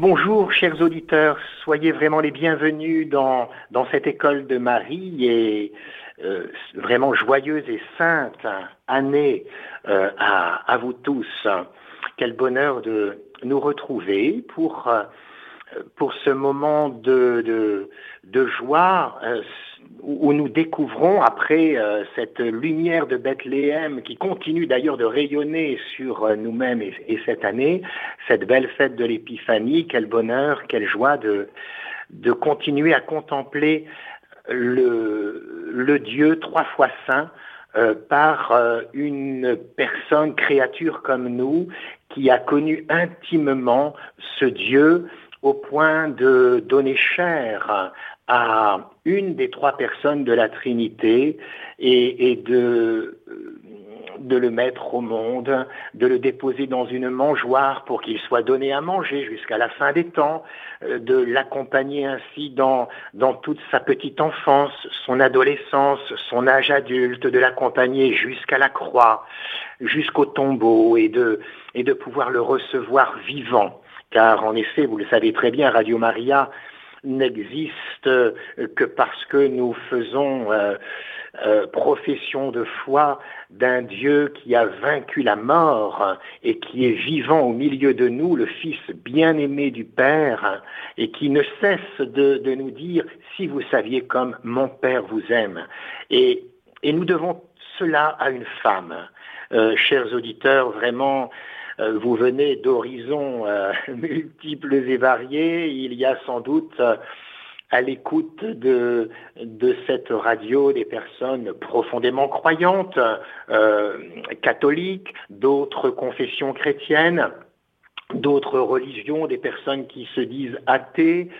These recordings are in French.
bonjour, chers auditeurs. Soyez vraiment les bienvenus dans, dans cette école de Marie et euh, vraiment joyeuse et sainte année euh, à, vous tous. Quel bonheur de nous retrouver pour, euh, pour ce moment de, de, joie où nous découvrons, après cette lumière de Bethléem qui continue d'ailleurs de rayonner sur nous-mêmes et, cette année, cette belle fête de l'Épiphanie, quel bonheur, quelle joie de, de continuer à contempler le, Dieu trois fois saint euh, par euh, une personne, créature comme nous, qui a connu intimement ce Dieu au point de donner chair à une des trois personnes de la Trinité et, de de le mettre au monde, de le déposer dans une mangeoire pour qu'il soit donné à manger jusqu'à la fin des temps, euh, de l'accompagner ainsi dans, dans toute sa petite enfance, son adolescence, son âge adulte, de l'accompagner jusqu'à la croix, jusqu'au tombeau et de, et de pouvoir le recevoir vivant. Car en effet, vous le savez très bien, Radio Maria n'existe que parce que nous faisons euh, euh, profession de foi d'un Dieu qui a vaincu la mort et qui est vivant au milieu de nous, le Fils bien-aimé du Père, et qui ne cesse de, nous dire, si vous saviez comme mon Père vous aime. Et, nous devons cela à une femme. Euh, chers auditeurs, vraiment, euh, vous venez d'horizons multiples et variés. Il y a sans doute à l'écoute de, cette radio des personnes profondément croyantes, euh, catholiques, d'autres confessions chrétiennes, d'autres religions, des personnes qui se disent athées.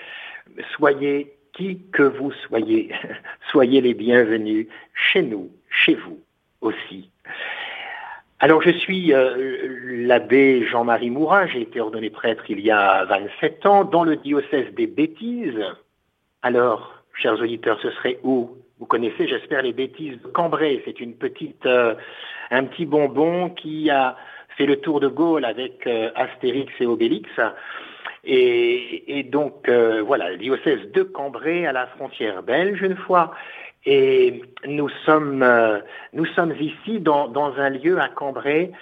Soyez qui que vous soyez, soyez les bienvenus chez nous, chez vous aussi. Alors je suis euh, l'abbé Jean-Marie Mourin, j'ai été ordonné prêtre il y a 27 ans dans le diocèse des bêtises, alors, chers auditeurs, ce serait où? Vous connaissez, j'espère, les bêtises de Cambrai. C'est une petite, euh, un petit bonbon qui a fait le tour de Gaulle avec euh, Astérix et Obélix. Et, donc, voilà, le diocèse de Cambrai à la frontière belge une fois. Et nous sommes, nous sommes ici dans, dans un lieu à Cambrai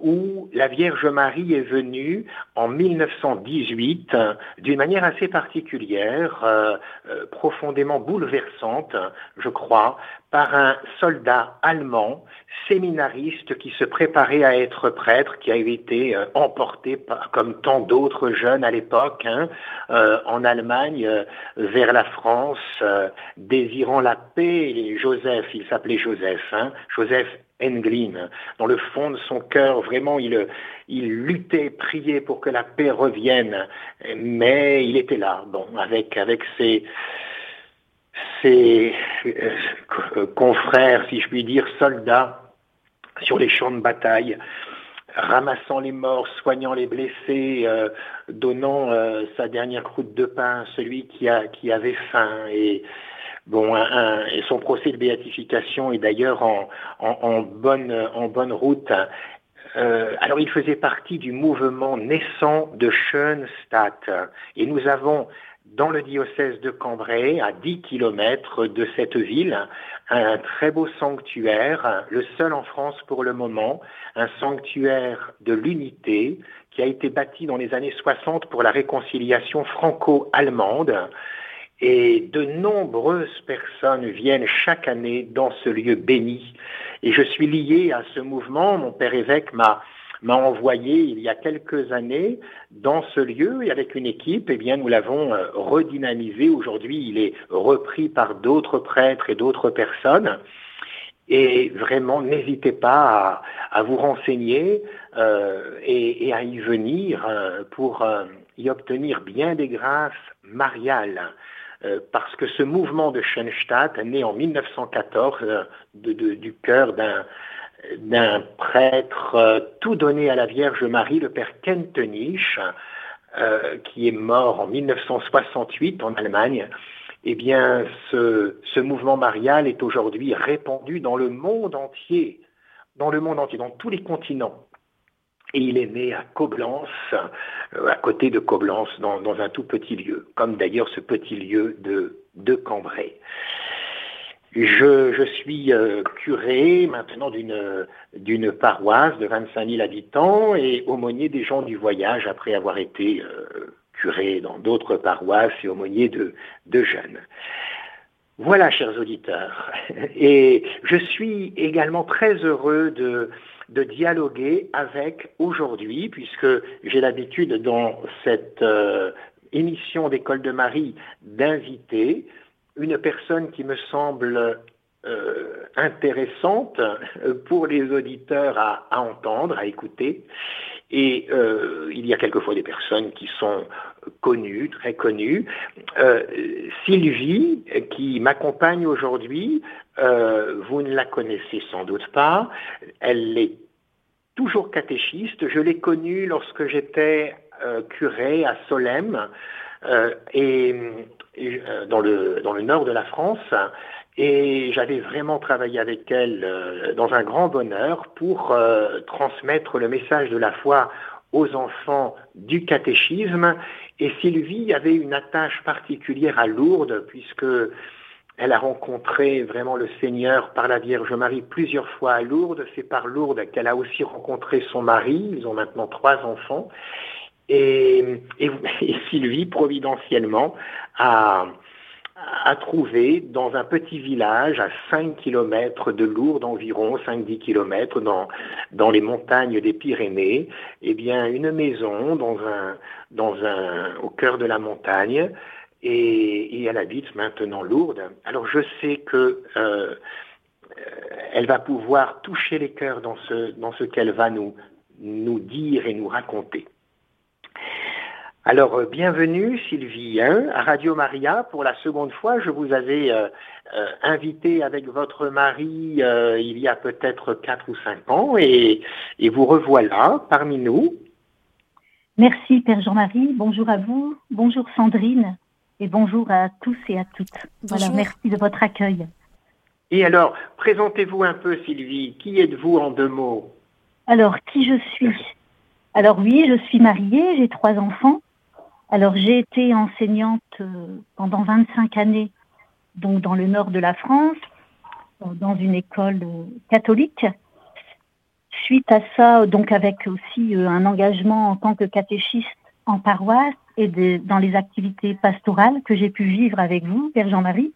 où la Vierge Marie est venue en 1918 d'une manière assez particulière, euh, euh, profondément bouleversante, je crois, par un soldat allemand, séminariste, qui se préparait à être prêtre, qui a été euh, emporté, par, comme tant d'autres jeunes à l'époque, hein, en Allemagne, vers la France, désirant la paix. Joseph, il s'appelait Joseph, hein, Joseph Englin. Dans le fond de son cœur, vraiment, il, il luttait, priait pour que la paix revienne, mais il était là, bon, avec, ses, euh, confrères, si je puis dire, soldats sur les champs de bataille, ramassant les morts, soignant les blessés, euh, donnant euh, sa dernière croûte de pain à celui qui, qui avait faim. Et, Bon, et son procès de béatification est d'ailleurs en, bonne, en bonne route. Euh, alors, il faisait partie du mouvement naissant de Schoenstatt. Et nous avons, dans le diocèse de Cambrai, à 10 kilomètres de cette ville, un très beau sanctuaire, le seul en France pour le moment, un sanctuaire de l'unité qui a été bâti dans les années 60 pour la réconciliation franco-allemande. Et de nombreuses personnes viennent chaque année dans ce lieu béni. Et je suis lié à ce mouvement. Mon père évêque m'a m'a envoyé il y a quelques années dans ce lieu et avec une équipe, eh bien, nous l'avons euh, redynamisé. Aujourd'hui, il est repris par d'autres prêtres et d'autres personnes. Et vraiment, n'hésitez pas à, vous renseigner euh, et, à y venir euh, pour y obtenir bien des grâces mariales. Euh, parce que ce mouvement de Schoenstatt, né en 1914 euh, du cœur d'un prêtre euh, tout donné à la Vierge Marie, le père Kentenich, qui est mort en 1968 en Allemagne, eh bien, ce, ce mouvement marial est aujourd'hui répandu dans le monde entier, dans le monde entier, dans tous les continents. Et il est né à Coblence, euh, à côté de Coblence, dans, un tout petit lieu, comme d'ailleurs ce petit lieu de, de Cambrai. Je, suis euh, curé maintenant d'une paroisse de 25 000 habitants et aumônier des gens du voyage après avoir été euh, curé dans d'autres paroisses et aumônier de, de jeunes. Voilà, chers auditeurs. Et je suis également très heureux de, de dialoguer avec aujourd'hui, puisque j'ai l'habitude dans cette euh, émission d'école de Marie d'inviter une personne qui me semble euh, intéressante pour les auditeurs à, entendre, à écouter. Et euh, il y a quelquefois des personnes qui sont connues, très connues. Sylvie, qui m'accompagne aujourd'hui, euh, vous ne la connaissez sans doute pas. Elle est toujours catéchiste. Je l'ai connue lorsque j'étais euh, curé à Solem euh, et, dans, le, dans le nord de la France. Et j'avais vraiment travaillé avec elle dans un grand bonheur pour transmettre le message de la foi aux enfants du catéchisme. Et Sylvie avait une attache particulière à Lourdes, puisque elle a rencontré vraiment le Seigneur par la Vierge Marie plusieurs fois à Lourdes. C'est par Lourdes qu'elle a aussi rencontré son mari. Ils ont maintenant trois enfants. Et, Sylvie, providentiellement, a, trouvé dans un petit village à 5 km de Lourdes environ, 5-10 km dans, dans les montagnes des Pyrénées, eh bien, une maison dans un, dans un, au cœur de la montagne et, elle habite maintenant Lourdes. Alors je sais que euh, elle va pouvoir toucher les cœurs dans ce, dans ce qu'elle va nous, nous dire et nous raconter. Alors, euh, bienvenue Sylvie hein, à Radio Maria. Pour la seconde fois, je vous avais euh, invité avec votre mari il y a peut-être 4 ou 5 ans et, et vous revoilà parmi nous. Merci Père Jean-Marie, bonjour à vous, bonjour Sandrine et bonjour à tous et à toutes. Voilà, merci de votre accueil. Et alors, présentez-vous un peu, Sylvie. Qui êtes-vous en deux mots? Alors, qui je suis? Alors oui, je suis mariée, j'ai trois enfants. Alors, j'ai été enseignante euh, pendant 25 années, donc dans le nord de la France, euh, dans une école euh, catholique. Suite à ça, donc avec aussi un engagement en tant que catéchiste en paroisse, et dans les activités pastorales que j'ai pu vivre avec vous, Père Jean-Marie,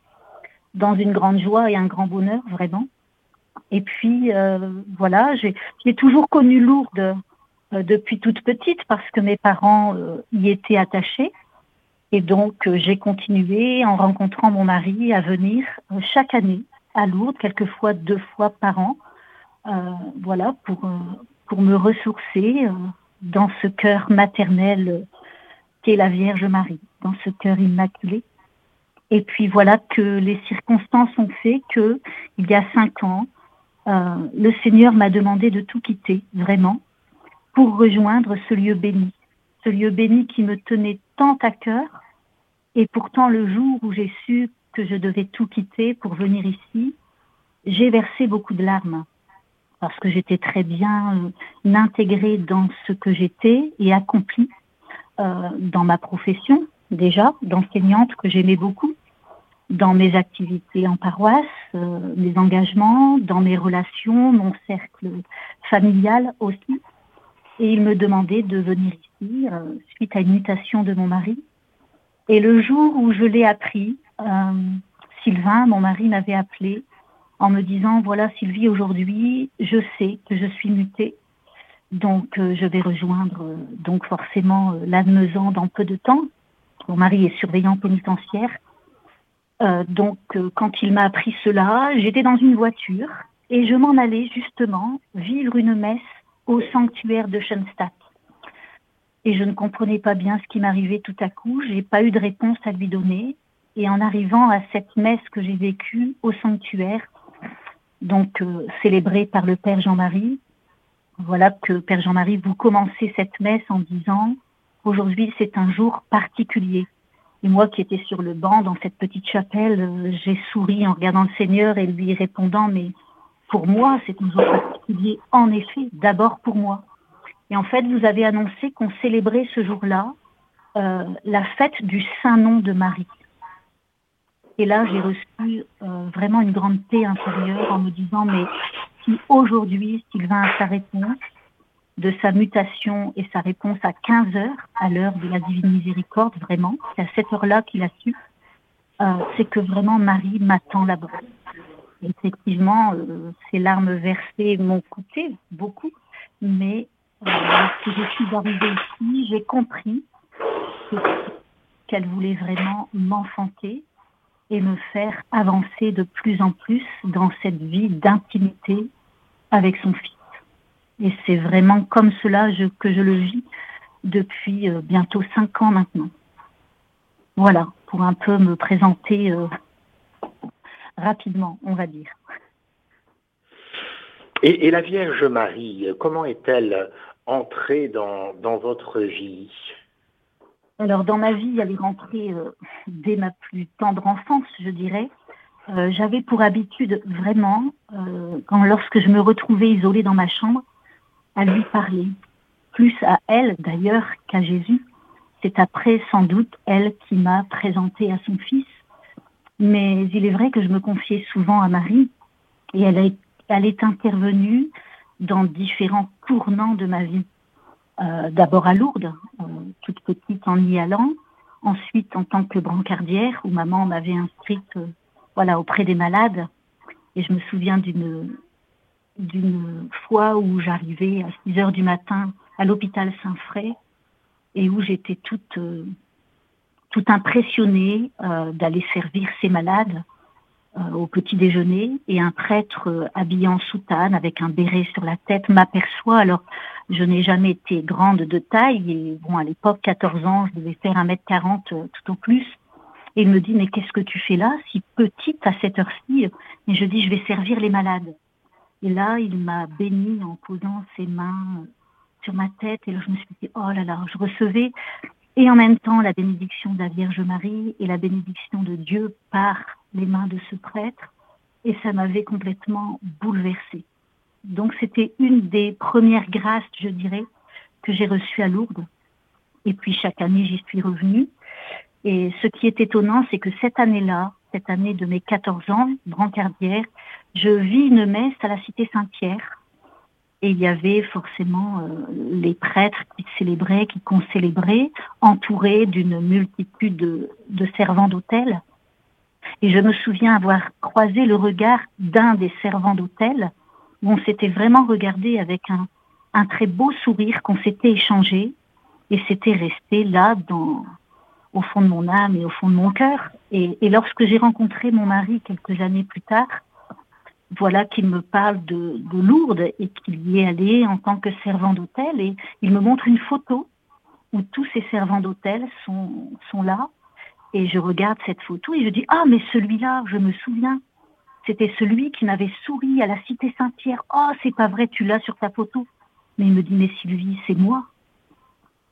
dans une grande joie et un grand bonheur, vraiment. Et puis, euh, voilà, j'ai toujours connu Lourdes depuis toute petite parce que mes parents euh, y étaient attachés. Et donc, j'ai continué en rencontrant mon mari à venir chaque année à Lourdes, quelquefois deux fois par an, voilà, pour, pour me ressourcer dans ce cœur maternel qu'est la Vierge Marie, dans ce cœur immaculé. Et puis voilà que les circonstances ont fait que, il y a cinq ans, euh, le Seigneur m'a demandé de tout quitter, vraiment, pour rejoindre ce lieu béni, ce lieu béni qui me tenait tant à cœur. Et pourtant, le jour où j'ai su que je devais tout quitter pour venir ici, j'ai versé beaucoup de larmes parce que j'étais très bien euh, intégrée dans ce que j'étais et accomplie euh, dans ma profession déjà, d'enseignante que j'aimais beaucoup, dans mes activités en paroisse, euh, mes engagements, dans mes relations, mon cercle familial aussi. Et il me demandait de venir ici euh, suite à une mutation de mon mari. Et le jour où je l'ai appris, Sylvain, mon mari, m'avait appelé en me disant, voilà Sylvie, aujourd'hui, je sais que je suis mutée donc, euh, je vais rejoindre euh, donc forcément euh, dans peu de temps. Mon mari est surveillant pénitentiaire. Euh, donc, quand il m'a appris cela, j'étais dans une voiture et je m'en allais justement vivre une messe au sanctuaire de Schoenstatt. Et je ne comprenais pas bien ce qui m'arrivait tout à coup. J'ai pas eu de réponse à lui donner. Et en arrivant à cette messe que j'ai vécue au sanctuaire, donc célébrée par le Père Jean-Marie, voilà que Père Jean-Marie, vous commencez cette messe en disant aujourd'hui c'est un jour particulier. Et moi qui étais sur le banc dans cette petite chapelle, euh, j'ai souri en regardant le Seigneur et lui répondant mais pour moi c'est un jour particulier en effet, d'abord pour moi. Et en fait, vous avez annoncé qu'on célébrait ce jour-là euh, la fête du Saint-Nom de Marie. Et là, j'ai reçu euh, vraiment une grande paix intérieure en me disant, mais si aujourd'hui Sylvain a sa réponse de sa mutation et sa réponse à 15 heures, à l'heure de la divine miséricorde, vraiment, c'est à cette heure-là qu'il a su, euh, c'est que vraiment Marie m'attend là-bas. Effectivement, euh, ces larmes versées m'ont coûté beaucoup, mais euh, lorsque je suis arrivée ici, j'ai compris qu'elle voulait vraiment m'enfanter et me faire avancer de plus en plus dans cette vie d'intimité avec son fils. Et c'est vraiment comme cela que je le vis depuis euh, bientôt cinq ans maintenant. Voilà, pour un peu me présenter euh, rapidement, on va dire. Et, la Vierge Marie, comment est-elle entrée dans, dans votre vie? Alors dans ma vie, elle est rentrée euh, dès ma plus tendre enfance, je dirais. Euh, j'avais pour habitude vraiment, euh, quand lorsque je me retrouvais isolée dans ma chambre, à lui parler, plus à elle d'ailleurs qu'à Jésus. C'est après sans doute elle qui m'a présenté à son fils. Mais il est vrai que je me confiais souvent à Marie et elle, est intervenue dans différents tournants de ma vie. Euh, d'abord à Lourdes, euh, toute petite en y allant, ensuite en tant que brancardière où maman m'avait inscrite euh, voilà auprès des malades et je me souviens d'une fois où j'arrivais à 6 heures du matin à l'hôpital Saint-Fray et où j'étais toute toute impressionnée d'aller servir ces malades au petit déjeuner et un prêtre habillé en soutane avec un béret sur la tête m'aperçoit alors je n'ai jamais été grande de taille et bon, à l'époque, 14 ans, je devais faire 1m40 euh, tout au plus. Et il me dit, mais qu'est-ce que tu fais là, si petite à cette heure-ci? Et je dis, je vais servir les malades. Et là, il m'a béni en posant ses mains euh, sur ma tête. Et là, je me suis dit, oh là là, je recevais et en même temps la bénédiction de la Vierge Marie et la bénédiction de Dieu par les mains de ce prêtre. Et ça m'avait complètement bouleversée. Donc c'était une des premières grâces, je dirais, que j'ai reçues à Lourdes. Et puis chaque année, j'y suis revenue. Et ce qui est étonnant, c'est que cette année-là, cette année de mes 14 ans, brancardière, je vis une messe à la cité Saint-Pierre. Et il y avait forcément euh, les prêtres qui célébraient, qui concélébraient, entourés d'une multitude de, servants d'hôtel. Et je me souviens avoir croisé le regard d'un des servants d'hôtel où on s'était vraiment regardé avec un, très beau sourire qu'on s'était échangé et c'était resté là dans, au fond de mon âme et au fond de mon cœur. Et lorsque j'ai rencontré mon mari quelques années plus tard, voilà qu'il me parle de, de Lourdes et qu'il y est allé en tant que servant d'hôtel et il me montre une photo où tous ces servants d'hôtel sont, sont là et je regarde cette photo et je dis ah mais celui-là je me souviens c'était celui qui m'avait souri à la cité Saint-Pierre. Oh, c'est pas vrai, tu l'as sur ta photo. Mais il me dit, mais Sylvie, c'est moi.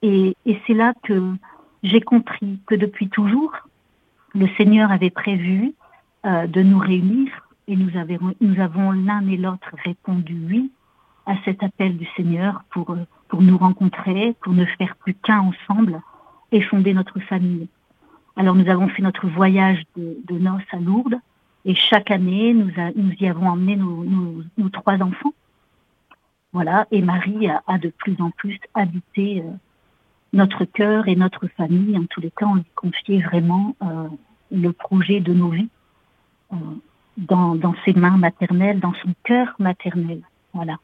Et, c'est là que j'ai compris que depuis toujours, le Seigneur avait prévu euh, de nous réunir et nous, avons l'un et l'autre répondu oui à cet appel du Seigneur pour, pour nous rencontrer, pour ne faire plus qu'un ensemble et fonder notre famille. Alors nous avons fait notre voyage de, noces à Lourdes et chaque année, nous, y avons emmené nos, trois enfants. Voilà, et Marie a, de plus en plus habité euh, notre cœur et notre famille. En tous les cas, on lui confiait vraiment euh, le projet de nos vies euh, dans, dans ses mains maternelles, dans son cœur maternel. Voilà.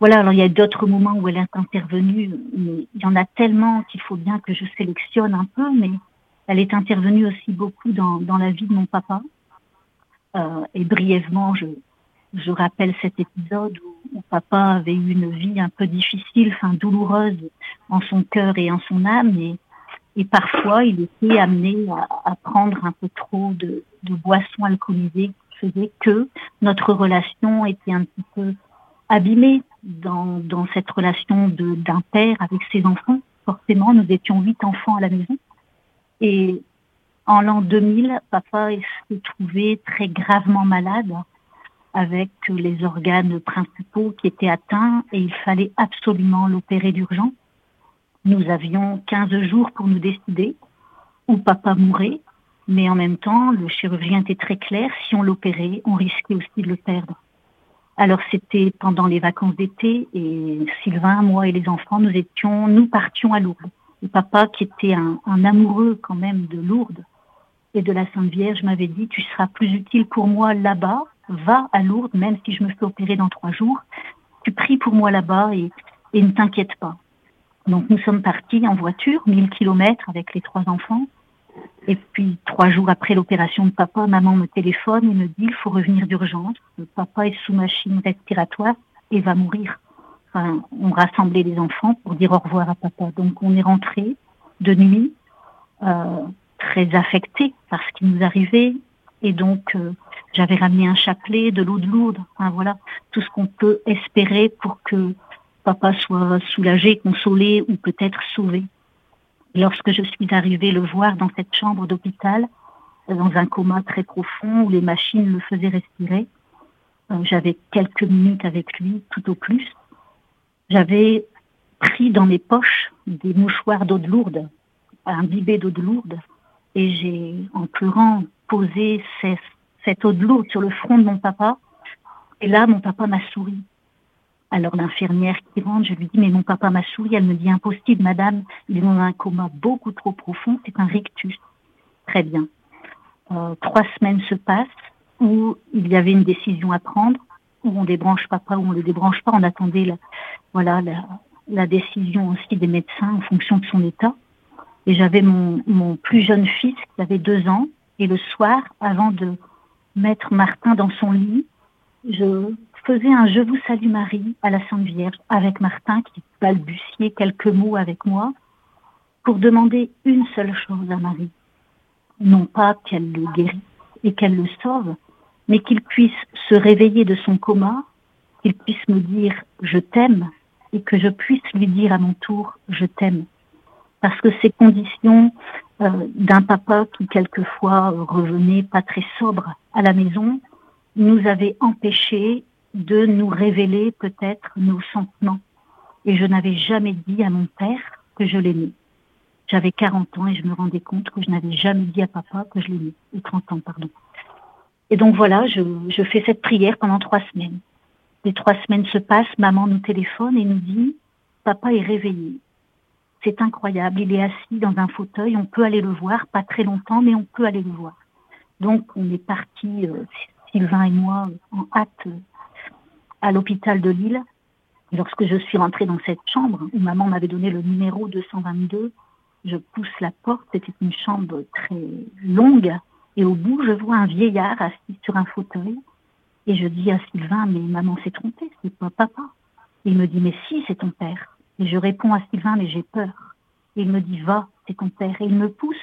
Voilà, alors il y a d'autres moments où elle est intervenue, mais il y en a tellement qu'il faut bien que je sélectionne un peu, mais elle est intervenue aussi beaucoup dans, dans la vie de mon papa, euh, et brièvement, je, je rappelle cet épisode où, papa avait eu une vie un peu difficile, enfin douloureuse en son cœur et en son âme, et, et parfois il était amené à, prendre un peu trop de, boissons alcoolisées qui faisaient que notre relation était un petit peu abîmée dans, dans cette relation d'un père avec ses enfants. Forcément, nous étions huit enfants à la maison. Et en l'an 2000, papa s'est trouvé très gravement malade avec les organes principaux qui étaient atteints et il fallait absolument l'opérer d'urgence. Nous avions 15 jours pour nous décider où papa mourait, mais en même temps, le chirurgien était très clair, si on l'opérait, on risquait aussi de le perdre. Alors c'était pendant les vacances d'été et Sylvain, moi et les enfants, nous étions, nous partions à Lourdes. Et papa, qui était un, amoureux quand même de Lourdes et de la Sainte Vierge, m'avait dit, tu seras plus utile pour moi là-bas, va à Lourdes, même si je me fais opérer dans trois jours, tu pries pour moi là-bas et, et ne t'inquiète pas. Donc nous sommes partis en voiture, 1000 kilomètres avec les trois enfants. Et puis, trois jours après l'opération de papa, maman me téléphone et me dit, il faut revenir d'urgence. Papa est sous machine respiratoire et va mourir. Enfin, on rassemblait les enfants pour dire au revoir à papa. Donc, on est rentré de nuit, euh, très affecté par ce qui nous arrivait. Et donc, euh, j'avais ramené un chapelet, de l'eau de lourde. Enfin, voilà, tout ce qu'on peut espérer pour que papa soit soulagé, consolé ou peut-être sauvé. Lorsque je suis arrivée le voir dans cette chambre d'hôpital, dans un coma très profond où les machines le faisaient respirer, euh, j'avais quelques minutes avec lui, tout au plus. J'avais pris dans mes poches des mouchoirs d'eau de lourde, un bibet d'eau de lourde, et j'ai, en pleurant, posé cette eau de lourde sur le front de mon papa. Et là, mon papa m'a souri. Alors l'infirmière qui rentre, je lui dis, mais mon papa m'a souri. Elle me dit, impossible, madame, il est dans un coma beaucoup trop profond, c'est un rictus. Très bien. Euh, trois semaines se passent où il y avait une décision à prendre, où on débranche papa, où on le débranche pas. On attendait la, voilà, la, la décision aussi des médecins en fonction de son état. Et j'avais mon, mon plus jeune fils qui avait deux ans. Et le soir, avant de mettre Martin dans son lit, je faisais un Je vous salue Marie à la Sainte Vierge avec Martin qui balbutiait quelques mots avec moi pour demander une seule chose à Marie. Non pas qu'elle le guérisse et qu'elle le sauve, mais qu'il puisse se réveiller de son coma, qu'il puisse me dire je t'aime et que je puisse lui dire à mon tour je t'aime. Parce que ces conditions euh, d'un papa qui quelquefois revenait pas très sobre à la maison nous avaient empêché de nous révéler peut-être nos sentiments. Et je n'avais jamais dit à mon père que je l'aimais. J'avais 40 ans et je me rendais compte que je n'avais jamais dit à papa que je l'aimais. Ou 30 ans, pardon. Et donc voilà, je, je fais cette prière pendant trois semaines. Les trois semaines se passent, maman nous téléphone et nous dit, papa est réveillé. C'est incroyable, il est assis dans un fauteuil, on peut aller le voir, pas très longtemps, mais on peut aller le voir. Donc on est parti, euh, Sylvain et moi, en hâte à l'hôpital de Lille. lorsque je suis rentrée dans cette chambre, où maman m'avait donné le numéro 222, je pousse la porte, c'était une chambre très longue, et au bout, je vois un vieillard assis sur un fauteuil, et je dis à Sylvain, mais maman s'est trompée, c'est pas papa. Il me dit, mais si, c'est ton père. Et je réponds à Sylvain, mais j'ai peur. Et il me dit, va, c'est ton père. Et il me pousse,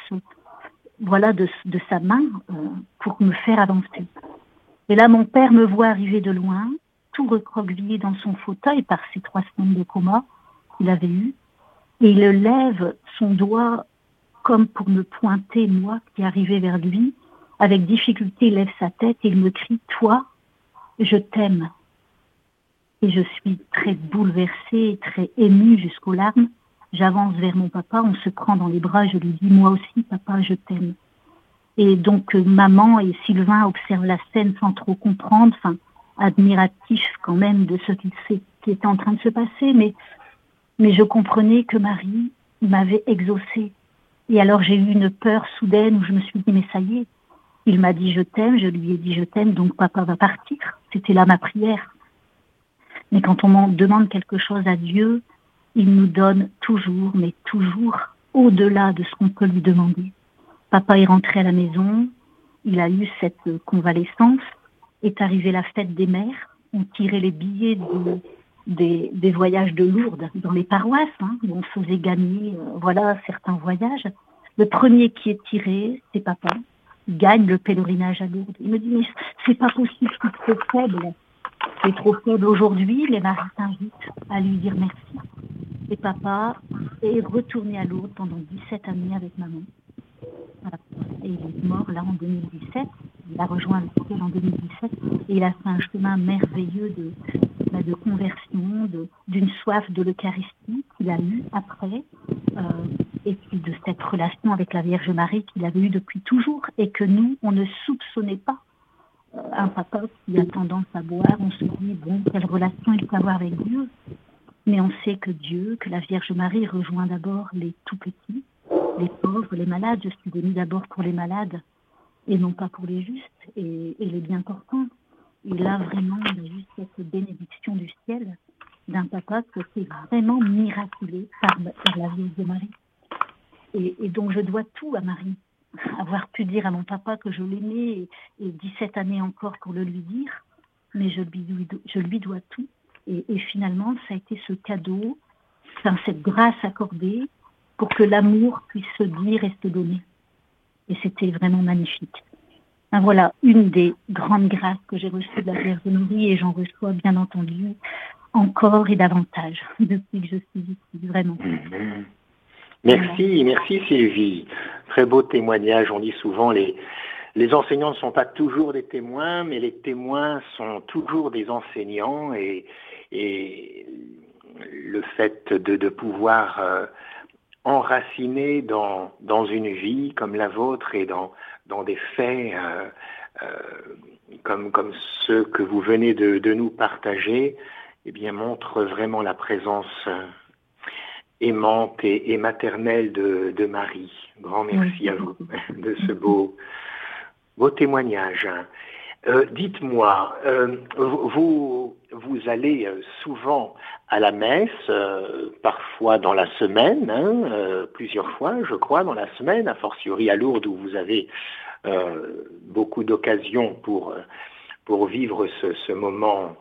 voilà, de, de sa main euh, pour me faire avancer. Et là, mon père me voit arriver de loin, tout recroquevillé dans son fauteuil par ces trois semaines de coma qu'il avait eu. Et il lève son doigt comme pour me pointer, moi, qui arrivais vers lui. Avec difficulté, il lève sa tête et il me crie, toi, je t'aime. Et je suis très bouleversée, très émue jusqu'aux larmes. J'avance vers mon papa, on se prend dans les bras, je lui dis, moi aussi, papa, je t'aime. Et donc, euh, maman et Sylvain observent la scène sans trop comprendre. Enfin, admiratif quand même de ce qui, qui était en train de se passer, mais, mais je comprenais que Marie m'avait exaucé. Et alors j'ai eu une peur soudaine où je me suis dit, mais ça y est, il m'a dit je t'aime, je lui ai dit je t'aime, donc papa va partir. C'était là ma prière. Mais quand on demande quelque chose à Dieu, il nous donne toujours, mais toujours au-delà de ce qu'on peut lui demander. Papa est rentré à la maison, il a eu cette convalescence, est arrivée la fête des mères. On tirait les billets des, voyages de Lourdes dans les paroisses, hein, on faisait gagner euh, voilà, certains voyages. Le premier qui est tiré, c'est papa. Il gagne le pèlerinage à Lourdes. Il me dit, mais c'est pas possible, c'est trop faible. C'est trop faible aujourd'hui. Les maris s'invitent à lui dire merci. Et papa est retourné à Lourdes pendant 17 années avec maman. Et il est mort là en 2017. il a rejoint le ciel en 2017 et il a fait un chemin merveilleux de, bah, de conversion, d'une soif de l'Eucharistie qu'il a eu après, euh, et puis de cette relation avec la Vierge Marie qu'il avait eue depuis toujours et que nous, on ne soupçonnait pas. Euh, un papa qui a tendance à boire, on se dit, bon, quelle relation il peut avoir avec Dieu Mais on sait que Dieu, que la Vierge Marie rejoint d'abord les tout petits, les pauvres, les malades. Je suis venue d'abord pour les malades et non pas pour les justes et, les bien portants. Et là, vraiment, on a juste cette bénédiction du ciel d'un papa qui s'est vraiment miraculé par, la Vierge Marie. Et, et, donc, je dois tout à Marie. Avoir pu dire à mon papa que je l'aimais et, 17 années encore pour le lui dire, mais je lui, dois tout. Et, et, finalement, ça a été ce cadeau, cette grâce accordée pour que l'amour puisse se dire et se donner. Et c'était vraiment magnifique. Ben voilà une des grandes grâces que j'ai reçues de la Vierge Marie et j'en reçois bien entendu encore et davantage depuis que je suis ici, vraiment. Mhm. Merci, merci Sylvie. Très beau témoignage. On dit souvent les, les enseignants ne sont pas toujours des témoins, mais les témoins sont toujours des enseignants et, et le fait de, de pouvoir euh, enraciner dans, dans une vie comme la vôtre et dans, dans des faits euh, euh, comme, comme ceux que vous venez de, de nous partager, eh bien, montre vraiment la présence euh, aimante et, maternelle de, de, Marie. Grand merci à vous de ce beau, beau témoignage. Euh, dites-moi, euh, vous, vous allez euh, souvent à la messe, parfois dans la semaine, hein, plusieurs fois, je crois, dans la semaine, a fortiori à Lourdes où vous avez beaucoup d'occasions pour, pour vivre ce, ce moment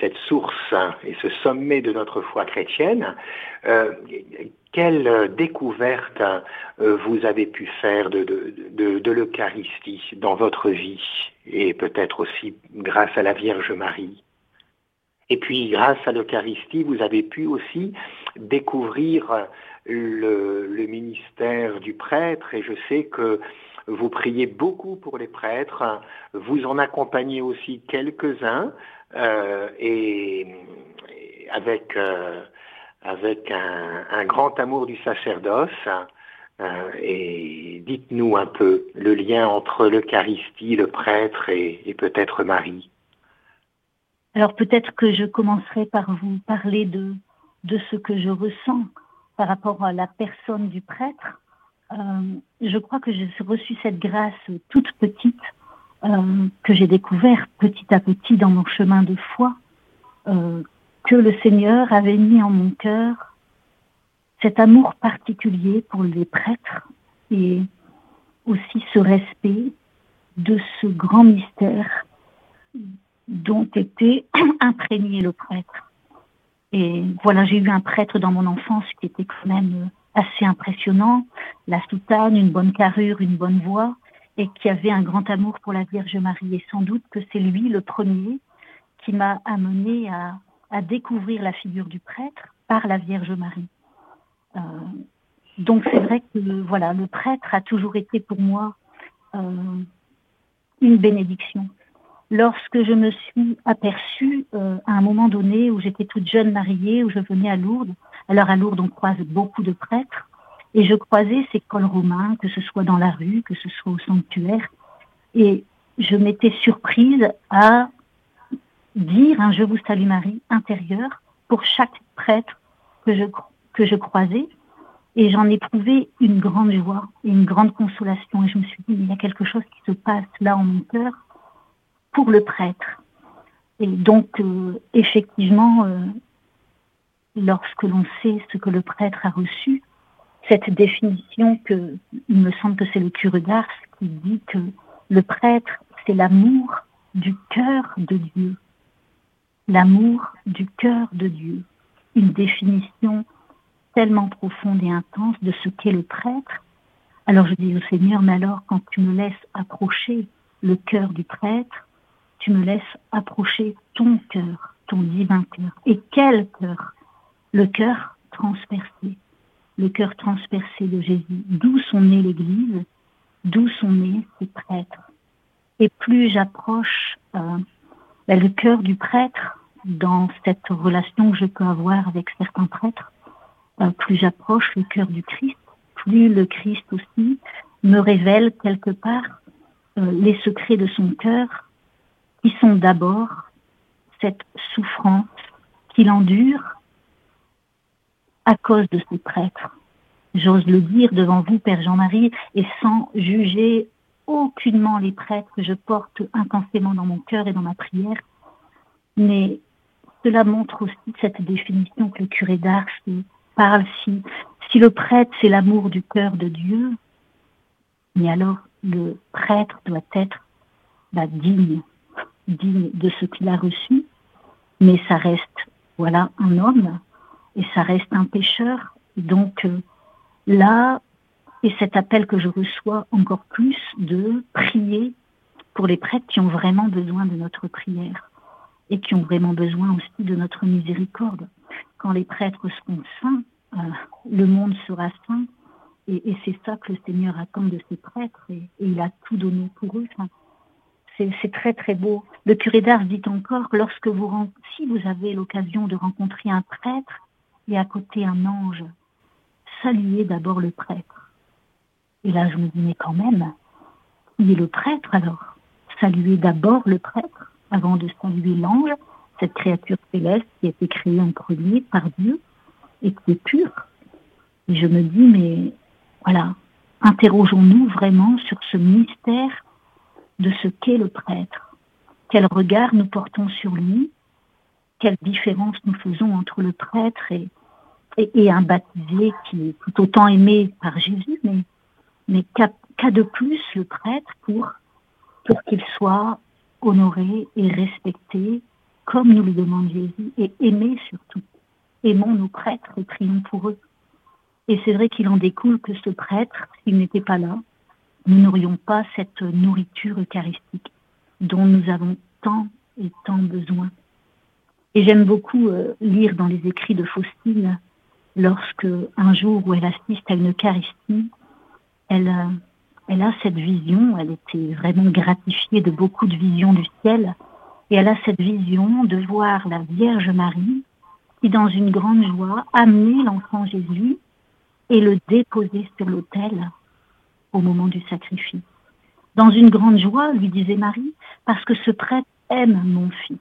cette source et ce sommet de notre foi chrétienne, euh, quelle découverte euh, vous avez pu faire de, de, l'Eucharistie dans votre vie et peut-être aussi grâce à la Vierge Marie? Et puis grâce à l'Eucharistie, vous avez pu aussi découvrir le, le ministère du prêtre et je sais que vous priez beaucoup pour les prêtres, vous en accompagnez aussi quelques-uns, euh, et, avec, euh, avec un, grand amour du sacerdoce. Euh, et dites-nous un peu le lien entre l'Eucharistie, le prêtre et, peut-être Marie. Alors peut-être que je commencerai par vous parler de, de ce que je ressens par rapport à la personne du prêtre. je crois que j'ai reçu cette grâce toute petite euh, que j'ai découvert petit à petit dans mon chemin de foi, euh, que le Seigneur avait mis en mon cœur cet amour particulier pour les prêtres et aussi ce respect de ce grand mystère dont était imprégné le prêtre. Et voilà, j'ai eu un prêtre dans mon enfance qui était quand même assez impressionnant, la soutane, une bonne carrure, une bonne voix, et qui avait un grand amour pour la Vierge Marie. Et sans doute que c'est lui le premier qui m'a amené à, découvrir la figure du prêtre par la Vierge Marie. Euh, donc c'est vrai que voilà, le prêtre a toujours été pour moi euh, une bénédiction. Lorsque je me suis aperçue euh, à un moment donné où j'étais toute jeune mariée, où je venais à Lourdes, alors à Lourdes on croise beaucoup de prêtres, et je croisais ces cols romains, que ce soit dans la rue, que ce soit au sanctuaire. Et je m'étais surprise à dire un Je vous salue Marie intérieur pour chaque prêtre que je, que je croisais. Et j'en ai trouvé une grande joie et une grande consolation. Et je me suis dit, il y a quelque chose qui se passe là en mon cœur pour le prêtre. Et donc, euh, effectivement, euh, lorsque l'on sait ce que le prêtre a reçu, cette définition que, il me semble que c'est le curé d'Ars qui dit que le prêtre, c'est l'amour du cœur de Dieu. L'amour du cœur de Dieu. Une définition tellement profonde et intense de ce qu'est le prêtre. Alors je dis au Seigneur, mais alors quand tu me laisses approcher le cœur du prêtre, tu me laisses approcher ton cœur, ton divin cœur. Et quel cœur? Le cœur transpercé, le cœur transpercé de Jésus, d'où sont nés l'Église, d'où sont nés ces prêtres. Et plus j'approche euh, ben, le cœur du prêtre dans cette relation que je peux avoir avec certains prêtres, euh, plus j'approche le cœur du Christ, plus le Christ aussi me révèle quelque part euh, les secrets de son cœur, qui sont d'abord cette souffrance qu'il endure à cause de ses prêtres. J'ose le dire devant vous, Père Jean-Marie, et sans juger aucunement les prêtres que je porte intensément dans mon cœur et dans ma prière, mais cela montre aussi cette définition que le curé d'Ars parle. Si, si le prêtre, c'est l'amour du cœur de Dieu, mais alors le prêtre doit être bah, digne, digne de ce qu'il a reçu, mais ça reste, voilà, un homme, et ça reste un pécheur. Donc euh, là, et cet appel que je reçois encore plus de prier pour les prêtres qui ont vraiment besoin de notre prière et qui ont vraiment besoin aussi de notre miséricorde. Quand les prêtres seront saints, euh, le monde sera saint et, c'est ça que le Seigneur attend de ses prêtres et, il a tout donné pour eux. c'est très très beau. Le curé d'Ars dit encore, lorsque vous, si vous avez l'occasion de rencontrer un prêtre et à côté un ange, saluez d'abord le prêtre. Et là, je me dis, mais quand même, il est le prêtre alors. Saluez d'abord le prêtre avant de saluer l'ange, cette créature céleste qui a été créée en premier par Dieu et qui est pure. Et je me dis, mais voilà, interrogeons-nous vraiment sur ce mystère de ce qu'est le prêtre. Quel regard nous portons sur lui Quelle différence nous faisons entre le prêtre et, un baptisé qui est tout autant aimé par Jésus, mais, mais qu'a de plus le prêtre pour, pour qu'il soit honoré et respecté comme nous le demande Jésus et aimé surtout? Aimons nos prêtres et prions pour eux. Et c'est vrai qu'il en découle que ce prêtre, s'il n'était pas là, nous n'aurions pas cette nourriture eucharistique dont nous avons tant et tant besoin. Et j'aime beaucoup euh, lire dans les écrits de Faustine lorsque un jour où elle assiste à une Eucharistie, elle, euh, elle a cette vision, elle était vraiment gratifiée de beaucoup de visions du ciel, et elle a cette vision de voir la Vierge Marie qui, dans une grande joie, amener l'enfant Jésus et le déposer sur l'autel au moment du sacrifice. Dans une grande joie, lui disait Marie, parce que ce prêtre aime mon fils.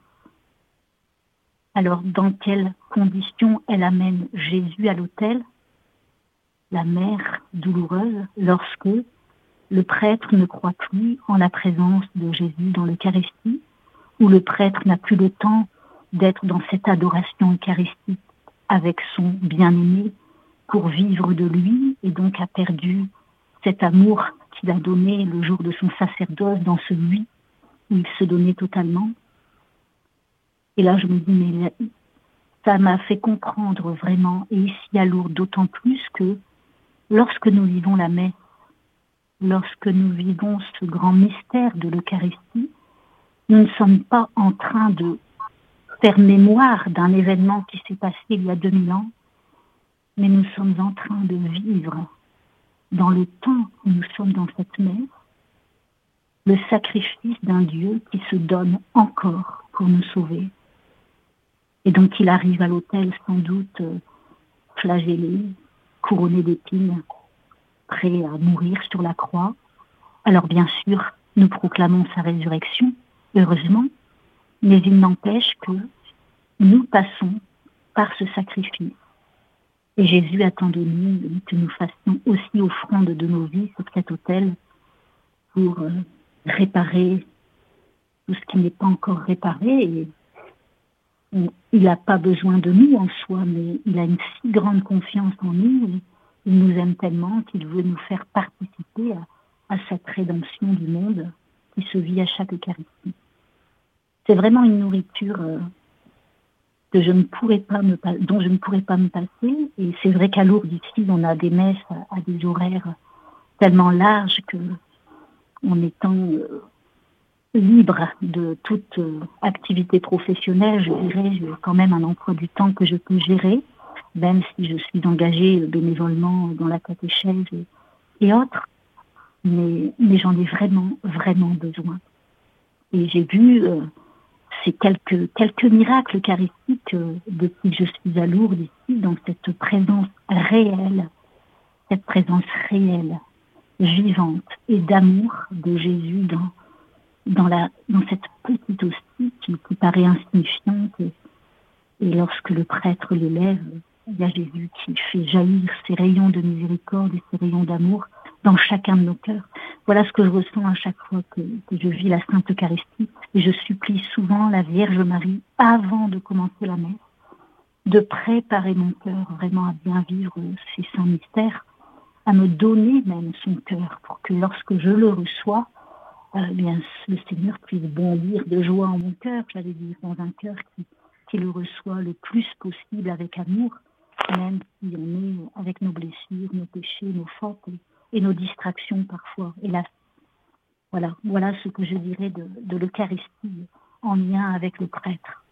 Alors, dans quelles conditions elle amène Jésus à l'autel? La mère douloureuse, lorsque le prêtre ne croit plus en la présence de Jésus dans l'Eucharistie, où le prêtre n'a plus le temps d'être dans cette adoration eucharistique avec son bien-aimé pour vivre de lui et donc a perdu cet amour qu'il a donné le jour de son sacerdoce dans celui où il se donnait totalement? Et là, je me dis, mais ça m'a fait comprendre vraiment, et ici à Lourdes d'autant plus que lorsque nous vivons la messe, lorsque nous vivons ce grand mystère de l'Eucharistie, nous ne sommes pas en train de faire mémoire d'un événement qui s'est passé il y a 2000 ans, mais nous sommes en train de vivre dans le temps où nous sommes dans cette messe le sacrifice d'un Dieu qui se donne encore pour nous sauver. Et donc il arrive à l'autel sans doute euh, flagellé, couronné d'épines, prêt à mourir sur la croix. Alors bien sûr, nous proclamons sa résurrection, heureusement, mais il n'empêche que nous passons par ce sacrifice. Et Jésus attend de nous que nous fassions aussi offrande de nos vies sur cet autel pour euh, réparer tout ce qui n'est pas encore réparé. Il n'a pas besoin de nous en soi, mais il a une si grande confiance en nous. Il nous aime tellement qu'il veut nous faire participer à, cette rédemption du monde qui se vit à chaque Eucharistie. C'est vraiment une nourriture euh, que je ne pourrais pas me, dont je ne pourrais pas me passer. Et c'est vrai qu'à Lourdes, ici, on a des messes à, des horaires tellement larges que, en étant euh, libre de toute euh, activité professionnelle, je dirais, j'ai quand même un emploi du temps que je peux gérer même si je suis engagée bénévolement dans la catéchèse et, et autres. Mais, j'en ai vraiment, vraiment besoin. Et j'ai vu ces quelques, quelques miracles eucharistiques depuis que je suis à Lourdes ici, dans cette présence réelle, cette présence réelle, vivante et d'amour de Jésus dans, dans, la, dans cette petite hostie qui, qui paraît insignifiante. Et, lorsque le prêtre le lève, il y a Jésus qui fait jaillir ses rayons de miséricorde et ses rayons d'amour dans chacun de nos cœurs. Voilà ce que je ressens à chaque fois que, que, je vis la Sainte Eucharistie. Et je supplie souvent la Vierge Marie, avant de commencer la messe, de préparer mon cœur vraiment à bien vivre ces saints mystères, à me donner même son cœur pour que lorsque je le reçois, euh, bien, le Seigneur puisse bondir de joie en mon cœur, j'allais dire, dans un cœur qui, qui le reçoit le plus possible avec amour, même si on est avec nos blessures, nos péchés, nos fautes et, et nos distractions parfois, hélas. Voilà, voilà ce que je dirais de, de l'Eucharistie en lien avec le prêtre.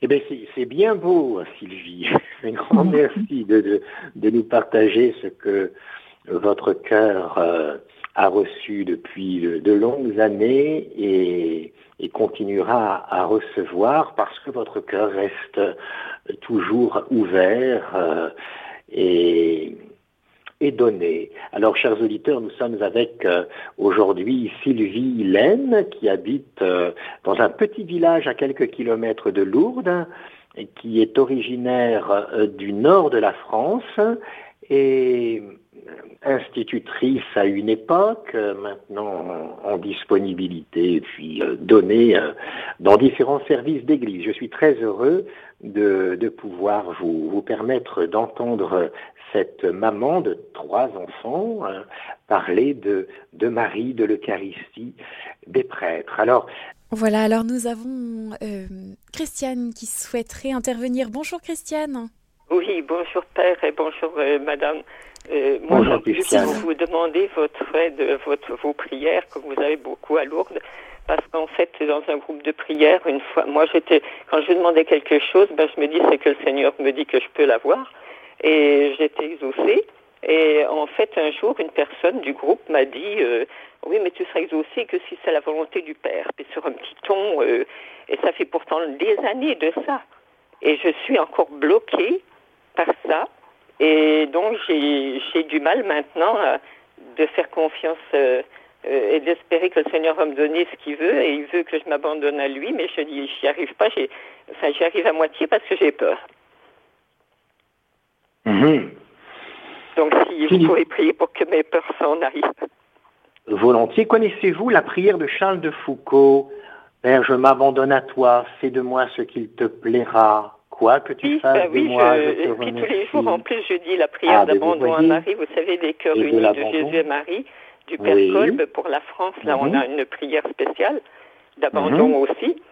Eh bien, c'est bien beau, Sylvie. Un grand merci de, de, de, nous partager ce que votre cœur euh, a reçu depuis de, longues années et, et, continuera à recevoir parce que votre cœur reste toujours ouvert euh, et, et donné. Alors, chers auditeurs, nous sommes avec euh, aujourd'hui Sylvie Laine, qui habite euh, dans un petit village à quelques kilomètres de Lourdes, qui est originaire euh, du nord de la France et institutrice à une époque, maintenant en disponibilité, puis donnée dans différents services d'église. Je suis très heureux de, de pouvoir vous, vous permettre d'entendre cette maman de trois enfants euh, parler de, de Marie, de l'Eucharistie, des prêtres. Alors, voilà, alors nous avons euh, Christiane qui souhaiterait intervenir. Bonjour Christiane. Oui, bonjour Père et bonjour euh, Madame. Euh, moi, bonjour Christiane. Je vous demander votre aide, votre, vos prières, que vous avez beaucoup à Lourdes parce qu'en fait, dans un groupe de prière, une fois, moi j'étais, quand je demandais quelque chose, ben, je me dis c'est que le Seigneur me dit que je peux l'avoir, et j'étais exaucée. Et en fait, un jour, une personne du groupe m'a dit euh, Oui, mais tu seras exaucée que si c'est la volonté du Père. Puis sur un petit ton, euh, et ça fait pourtant des années de ça. Et je suis encore bloquée par ça. Et donc, j'ai du mal maintenant à, de faire confiance euh, euh, et d'espérer que le Seigneur va me donner ce qu'il veut et il veut que je m'abandonne à lui, mais je dis, j'y arrive pas, enfin, j'y arrive à moitié parce que j'ai peur. Mmh. Donc, si vous pouvez prier pour que mes peurs s'en aillent. Volontiers. Connaissez-vous la prière de Charles de Foucault? Père, je m'abandonne à toi, fais de moi ce qu'il te plaira. Quoi que tu oui, fasses bah oui, de moi, je, je te puis tous les jours, en plus, je dis la prière Ah, d'abandon à. Marie. Vous savez, des cœurs Et unis de. Jésus et Marie, du Père Oui. Kolb pour la France. Là, Mhm. on a une prière spéciale d'abandon Mhm. aussi.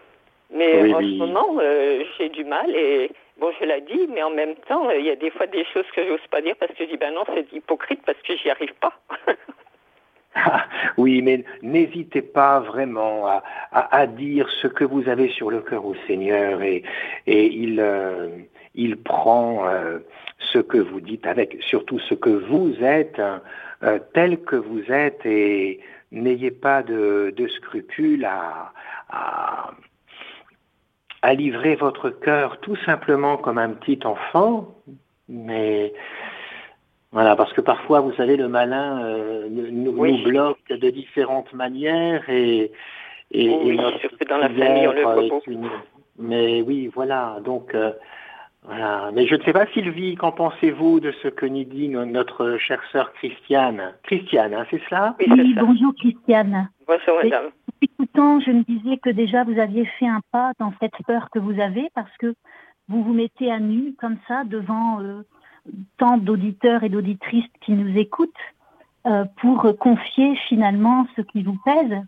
Mais Oui, en oui. ce moment, euh, j'ai du mal et bon, je l'ai dit, mais en même temps, il y a des fois des choses que j'ose pas dire parce que je dis ben non, c'est hypocrite parce que j'y arrive pas. oui, mais n'hésitez pas vraiment à, dire ce que vous avez sur le cœur au Seigneur et, euh, il prend euh, ce que vous dites avec surtout ce que vous êtes, hein, euh, tel que vous êtes et n'ayez pas de, scrupules à, à, à livrer votre cœur tout simplement comme un petit enfant, mais voilà, parce que parfois, vous savez, le malin euh, nous, Oui. nous bloque de différentes manières et, et, Oui, et notre surtout dans la famille, on le voit une- Mais oui, voilà, donc euh, voilà. Mais je ne sais pas, Sylvie, qu'en pensez-vous de ce que nous dit no- notre chère sœur Christiane? Christiane, hein, c'est cela? Oui, Oui, ça. bonjour Christiane. Bonjour, madame. Écoutant, je me disais que déjà vous aviez fait un pas dans cette peur que vous avez parce que vous vous mettez à nu comme ça devant euh, tant d'auditeurs et d'auditrices qui nous écoutent euh, pour confier finalement ce qui vous pèse.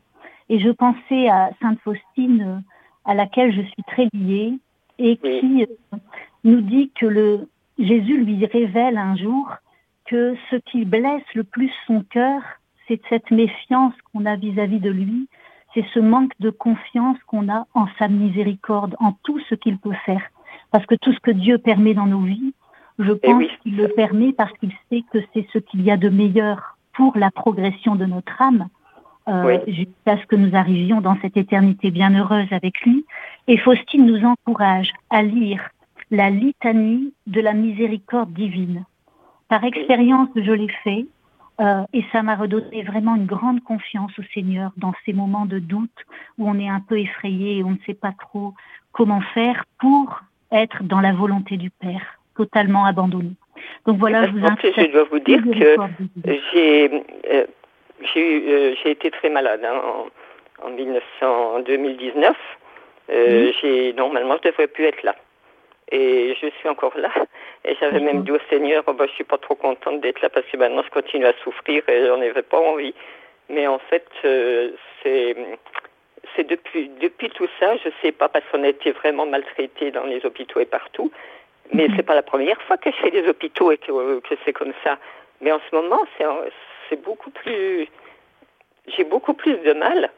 Et je pensais à Sainte Faustine euh, à laquelle je suis très liée et qui euh, nous dit que le Jésus lui révèle un jour que ce qui blesse le plus son cœur, c'est cette méfiance qu'on a vis-à-vis de lui, c'est ce manque de confiance qu'on a en sa miséricorde, en tout ce qu'il peut faire. Parce que tout ce que Dieu permet dans nos vies, je pense oui. qu'il le permet parce qu'il sait que c'est ce qu'il y a de meilleur pour la progression de notre âme, jusqu'à ce que nous arrivions dans cette éternité bienheureuse avec lui. Et Faustine nous encourage à lire la litanie de la miséricorde divine. Par expérience, je l'ai fait euh, et ça m'a redonné vraiment une grande confiance au Seigneur dans ces moments de doute où on est un peu effrayé et on ne sait pas trop comment faire pour être dans la volonté du Père, totalement abandonné. Donc voilà, je vous invite. Je dois vous dire que j'ai euh, euh, j'ai été très malade hein, en, en, 1900, 2019. Euh, j'ai normalement je devrais plus être là. Et je suis encore là. Et j'avais même dit au Seigneur, oh, bah, je suis pas trop contente d'être là parce que maintenant je continue à souffrir et j'en avais pas envie. Mais en fait, c'est depuis depuis tout ça, je sais pas parce qu'on a été vraiment maltraité dans les hôpitaux et partout. Mais mhm. c'est pas la première fois que je fais des hôpitaux et que, que c'est comme ça. Mais en ce moment, c'est c'est beaucoup plus j'ai beaucoup plus de mal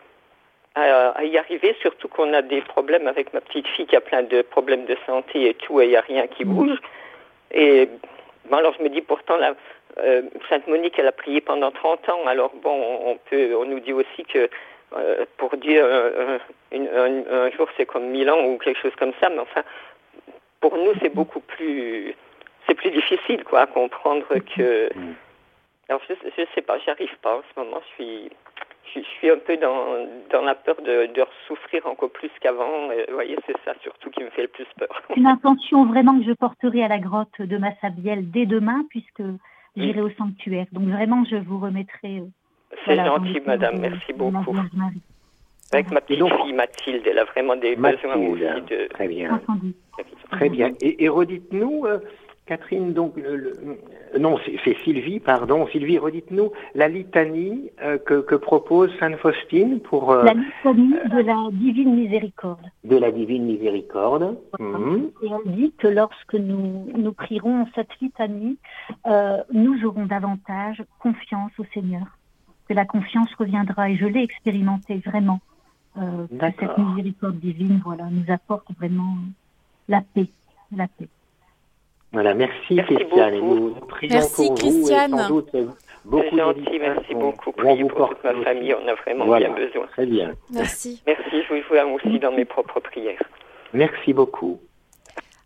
à, y arriver, surtout qu'on a des problèmes avec ma petite fille qui a plein de problèmes de santé et tout, et il n'y a rien qui bouge. Et bon, alors je me dis pourtant, la, euh, Sainte Monique, elle a prié pendant 30 ans, alors bon, on, peut, on nous dit aussi que euh, pour dire euh, un, jour c'est comme mille ans ou quelque chose comme ça, mais enfin, pour nous c'est beaucoup plus, c'est plus difficile quoi à comprendre que. Mm. Alors je, je sais pas, j'arrive pas en ce moment, je suis je, suis un peu dans, dans la peur de, de souffrir encore plus qu'avant. Vous voyez, c'est ça surtout qui me fait le plus peur. Une intention vraiment que je porterai à la grotte de Massabielle dès demain, puisque j'irai au sanctuaire. Donc vraiment, je vous remettrai. Euh, c'est gentil, madame. Merci beaucoup. Avec ma petite fille Mathilde, elle a vraiment des besoins aussi de. Très bien. Très bien. Et, et redites-nous. Euh, Catherine, donc, non, c'est Sylvie, pardon. Sylvie, redites-nous la litanie euh, que, propose Sainte Faustine pour... Euh, la litanie de la divine miséricorde. De la divine miséricorde. Mhm. Et elle dit que lorsque nous, nous prierons cette litanie, euh, nous aurons davantage confiance au Seigneur. Que la confiance reviendra, et je l'ai expérimenté vraiment. Que cette miséricorde divine, voilà, nous apporte vraiment la paix, la paix. Voilà, merci, Christiane. Et nous prions merci, pour Christiane. vous et sans doute beaucoup gentil, merci beaucoup. Priez pour toute ma famille, on a vraiment voilà, bien besoin. Très bien. Merci. Merci, je vous vois aussi dans mes propres prières. Merci beaucoup.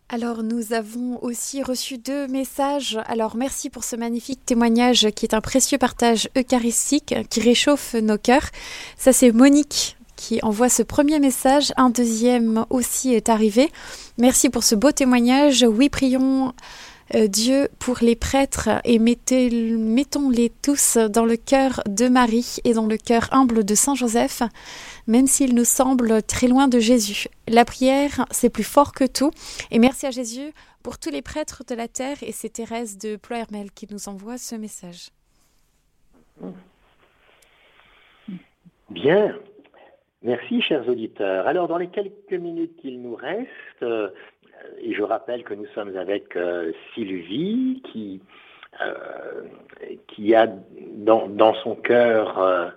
Alors nous avons aussi reçu deux messages. Alors merci pour ce magnifique témoignage qui est un précieux partage eucharistique qui réchauffe nos cœurs. Ça c'est Monique qui envoie ce premier message. Un deuxième aussi est arrivé. Merci pour ce beau témoignage. Oui, prions euh, Dieu pour les prêtres et mettons-les tous dans le cœur de Marie et dans le cœur humble de Saint Joseph, même s'il nous semble très loin de Jésus. La prière, c'est plus fort que tout. Et merci à Jésus pour tous les prêtres de la terre. Et c'est Thérèse de Ploermel qui nous envoie ce message. Bien. Merci, chers auditeurs. Alors, dans les quelques minutes qu'il nous reste, euh, et je rappelle que nous sommes avec euh, Sylvie, qui, euh, qui a dans, son cœur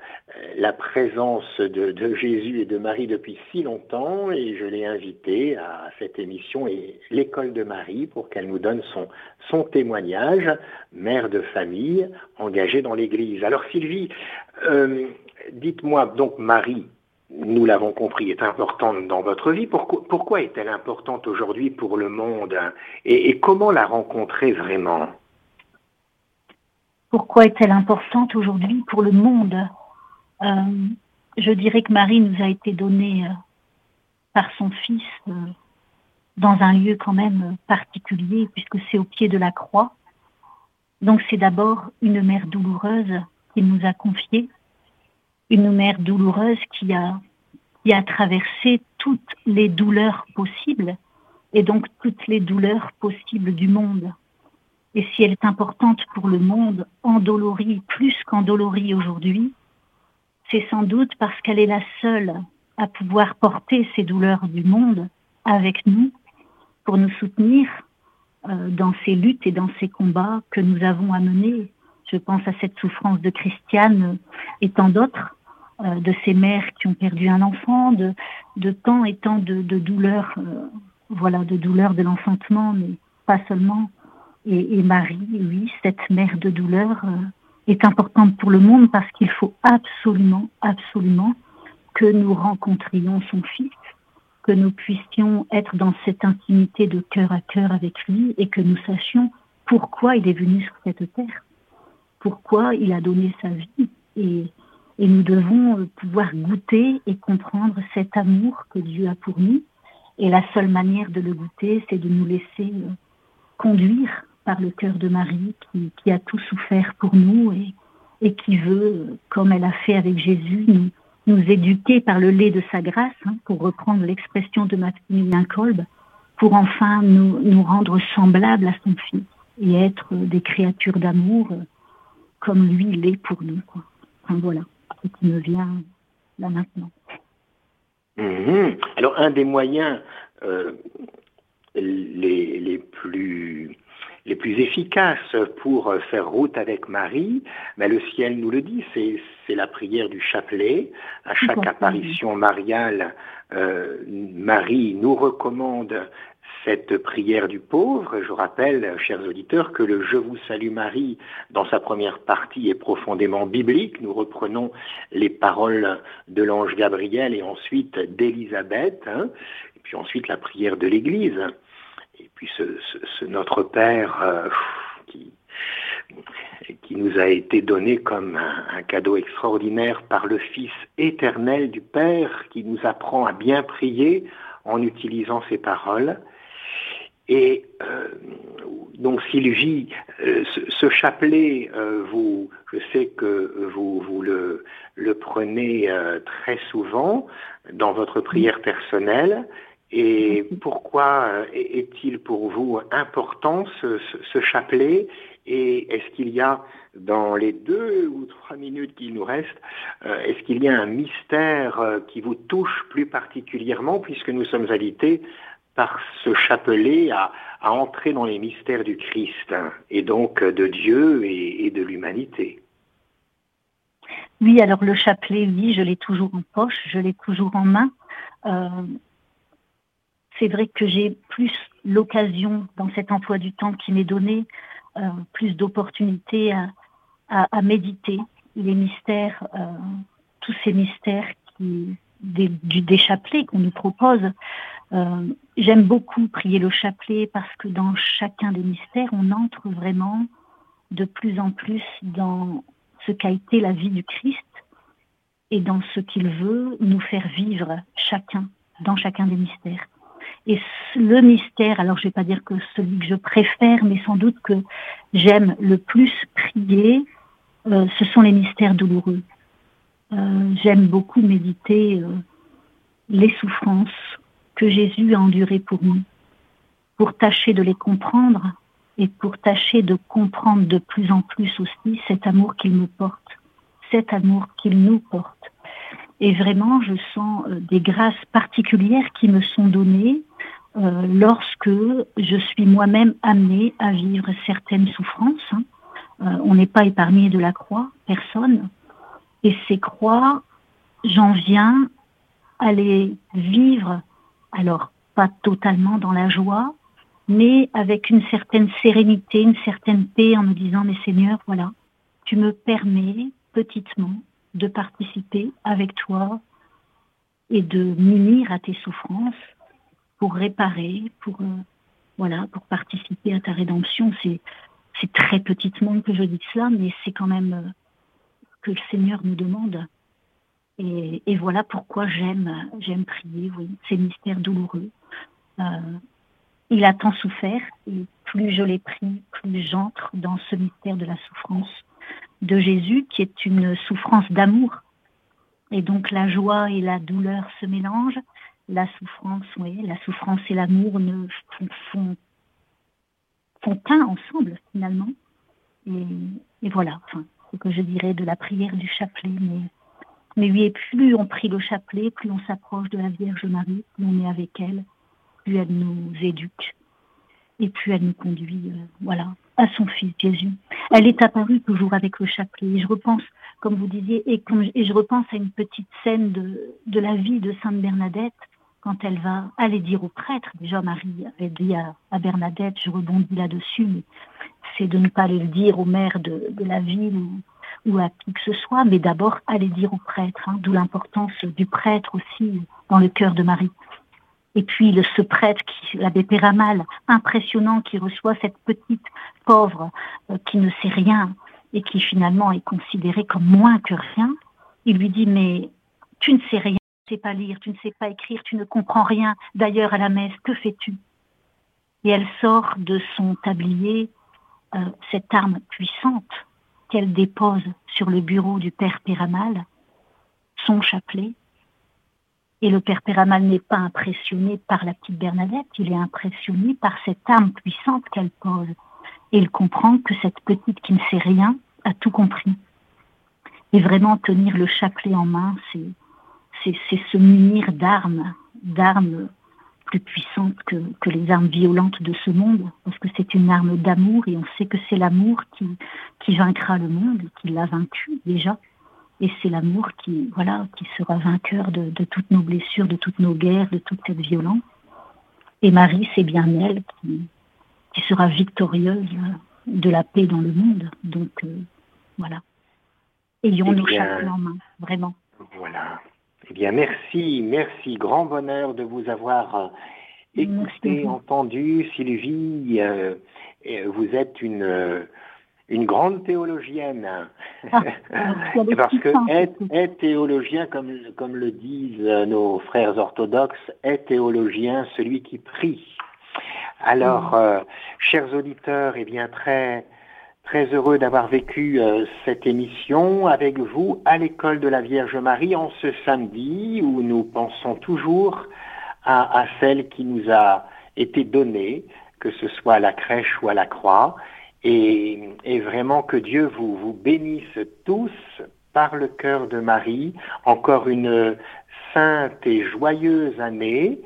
la présence de, Jésus et de Marie depuis si longtemps, et je l'ai invitée à cette émission et l'école de Marie pour qu'elle nous donne son témoignage, mère de famille engagée dans l'Église. Alors, Sylvie, dites-moi donc Marie nous l'avons compris, est importante dans votre vie. Pourquoi, est-elle importante aujourd'hui pour le monde et, comment la rencontrer vraiment? Pourquoi est-elle importante aujourd'hui pour le monde? Euh, Je dirais que Marie nous a été donnée euh, par son Fils euh, dans un lieu quand même particulier puisque c'est au pied de la croix. Donc c'est d'abord une mère douloureuse qu'il nous a confiée une mère douloureuse qui a, qui a traversé toutes les douleurs possibles et donc toutes les douleurs possibles du monde. Et si elle est importante pour le monde, endolorie plus qu'endolorie aujourd'hui, c'est sans doute parce qu'elle est la seule à pouvoir porter ces douleurs du monde avec nous pour nous soutenir euh, dans ces luttes et dans ces combats que nous avons à mener. Je pense à cette souffrance de Christiane et tant d'autres euh, de ces mères qui ont perdu un enfant, de, de tant et tant de, de douleurs, euh, voilà, de douleurs de l'enfantement, mais pas seulement. Et, et, Marie, oui, cette mère de douleur, euh, est importante pour le monde parce qu'il faut absolument, absolument que nous rencontrions son Fils, que nous puissions être dans cette intimité de cœur à cœur avec lui et que nous sachions pourquoi il est venu sur cette terre, pourquoi il a donné sa vie. Et, et nous devons pouvoir goûter et comprendre cet amour que Dieu a pour nous. Et la seule manière de le goûter, c'est de nous laisser euh, conduire par le cœur de Marie qui, a tout souffert pour nous et, qui veut, comme elle a fait avec Jésus, nous, éduquer par le lait de sa grâce, hein, pour reprendre l'expression de Maximilien Kolb, pour enfin nous, rendre semblables à son Fils et être des créatures d'amour euh, comme lui l'est pour nous. Enfin, voilà qui me vient là maintenant. Mmh. Alors un des moyens euh, les, les, plus les plus efficaces pour faire route avec Marie, mais le ciel nous le dit, c'est la prière du chapelet. À chaque apparition mariale, euh, Marie nous recommande cette prière du pauvre. Je rappelle, chers auditeurs, que le Je vous salue Marie, dans sa première partie, est profondément biblique. Nous reprenons les paroles de l'ange Gabriel et ensuite d'Élisabeth, hein, et puis ensuite la prière de l'Église. Et puis ce, Notre Père euh, qui, nous a été donné comme un, cadeau extraordinaire par le Fils éternel du Père, qui nous apprend à bien prier en utilisant ces paroles. Et euh, donc Sylvie, euh, ce, chapelet, vous, je sais que vous, vous le, le prenez très souvent dans votre prière personnelle. Et pourquoi euh, est-il pour vous important ce, chapelet? Et est-ce qu'il y a, dans les deux ou trois minutes qu'il nous reste, euh, est-ce qu'il y a un mystère euh, qui vous touche plus particulièrement, puisque nous sommes invités par ce chapelet à, entrer dans les mystères du Christ, hein, et donc de Dieu et, de l'humanité. Oui, alors le chapelet, oui, je l'ai toujours en poche, je l'ai toujours en main. C'est vrai que j'ai plus l'occasion dans cet emploi du temps qui m'est donné, euh, plus d'opportunités à, méditer les mystères, euh, tous ces mystères qui, des, du, chapelet qu'on nous propose. Euh, j'aime beaucoup prier le chapelet parce que dans chacun des mystères, on entre vraiment de plus en plus dans ce qu'a été la vie du Christ et dans ce qu'il veut nous faire vivre chacun, dans chacun des mystères. Et le mystère, alors je ne vais pas dire que celui que je préfère, mais sans doute que j'aime le plus prier, euh, ce sont les mystères douloureux. Euh, j'aime beaucoup méditer euh, les souffrances que Jésus a endurées pour nous, pour tâcher de les comprendre et pour tâcher de comprendre de plus en plus aussi cet amour qu'il me porte, cet amour qu'il nous porte. Et vraiment, je sens des grâces particulières qui me sont données euh, lorsque je suis moi-même amenée à vivre certaines souffrances. Hein. Euh, on n'est pas épargné de la croix, personne. Et ces croix, j'en viens à les vivre, alors pas totalement dans la joie, mais avec une certaine sérénité, une certaine paix en me disant, mais Seigneur, voilà, tu me permets petitement de participer avec toi et de m'unir à tes souffrances pour réparer, pour euh, voilà, pour participer à ta rédemption. C'est c'est très petitement que je dis cela, mais c'est quand même euh, que le Seigneur nous demande. Et, et voilà pourquoi j'aime j'aime prier. Ces mystères douloureux. Euh, il a tant souffert et plus je l'ai pris, plus j'entre dans ce mystère de la souffrance de Jésus, qui est une souffrance d'amour. Et donc la joie et la douleur se mélangent la souffrance, oui, la souffrance et l'amour ne font, font ensemble finalement. Et, voilà, enfin, que je dirais de la prière du chapelet. Mais, oui, plus on prie le chapelet, plus on s'approche de la Vierge Marie, plus on est avec elle, plus elle nous éduque et plus elle nous conduit, euh, voilà, à son Fils Jésus. Elle est apparue toujours avec le chapelet. Et je repense, comme vous disiez, et, et je repense à une petite scène de, la vie de Sainte Bernadette quand elle va aller dire au prêtre, déjà Marie avait dit à, Bernadette, je rebondis là-dessus, mais c'est de ne pas aller le dire au maire de, la ville ou à qui que ce soit, mais d'abord aller dire au prêtre, hein, d'où l'importance du prêtre aussi dans le cœur de Marie. Et puis le, ce prêtre, l'abbé Péramal, impressionnant, qui reçoit cette petite pauvre euh, qui ne sait rien et qui finalement est considérée comme moins que rien, il lui dit mais tu ne sais rien, tu ne sais pas lire, tu ne sais pas écrire, tu ne comprends rien. D'ailleurs à la messe, que fais-tu? Et elle sort de son tablier euh, cette arme puissante qu'elle dépose sur le bureau du père Péramal, son chapelet, et le père Péramal n'est pas impressionné par la petite Bernadette, il est impressionné par cette âme puissante qu'elle pose. Et il comprend que cette petite qui ne sait rien a tout compris. Et vraiment tenir le chapelet en main, c'est, se munir d'armes, d'armes plus puissantes que, que, les armes violentes de ce monde, parce que c'est une arme d'amour et on sait que c'est l'amour qui, qui vaincra le monde, qui l'a vaincu déjà. Et c'est l'amour qui, voilà, qui sera vainqueur de, toutes nos blessures, de toutes nos guerres, de toute cette violence. Et Marie, c'est bien elle qui, qui, sera victorieuse de la paix dans le monde. Donc, euh, voilà. Ayons nos chapeaux en main, vraiment. Voilà. Eh bien, merci, merci. Grand bonheur de vous avoir euh, écouté, entendu. Sylvie, euh, vous êtes une une grande théologienne. Ah, Parce que est, théologien, comme, comme le disent nos frères orthodoxes, est théologien celui qui prie. Alors, euh, chers auditeurs, eh bien très très heureux d'avoir vécu euh, cette émission avec vous à l'école de la Vierge Marie en ce samedi où nous pensons toujours à, celle qui nous a été donnée, que ce soit à la crèche ou à la croix. Et, vraiment que Dieu vous, vous bénisse tous par le cœur de Marie. Encore une sainte et joyeuse année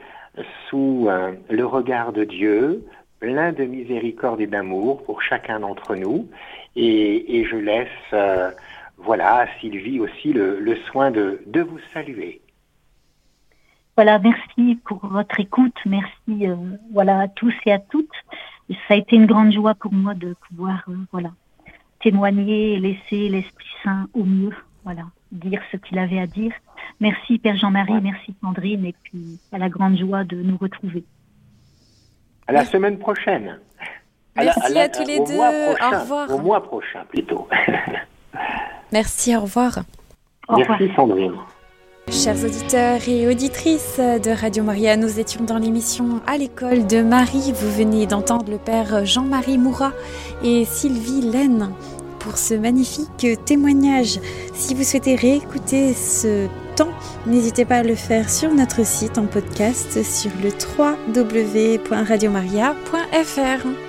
sous euh, le regard de Dieu, plein de miséricorde et d'amour pour chacun d'entre nous. Et, je laisse, euh, voilà, à Sylvie aussi le, soin de, de, vous saluer. Voilà, merci pour votre écoute. Merci, euh, voilà, à tous et à toutes ça a été une grande joie pour moi de pouvoir euh, voilà, témoigner et laisser l'Esprit Saint au mieux, voilà, dire ce qu'il avait à dire. Merci Père Jean-Marie, merci Sandrine, et puis à la grande joie de nous retrouver. À la semaine prochaine. Merci à, tous les deux. au revoir. Au mois prochain plutôt. merci, au revoir. merci Sandrine. Chers auditeurs et auditrices de Radio Maria, nous étions dans l'émission À l'école de Marie. Vous venez d'entendre le père Jean-Marie Mourat et Sylvie Laine pour ce magnifique témoignage. Si vous souhaitez réécouter ce n'hésitez pas à le faire sur notre site en podcast sur le www.radiomaria.fr.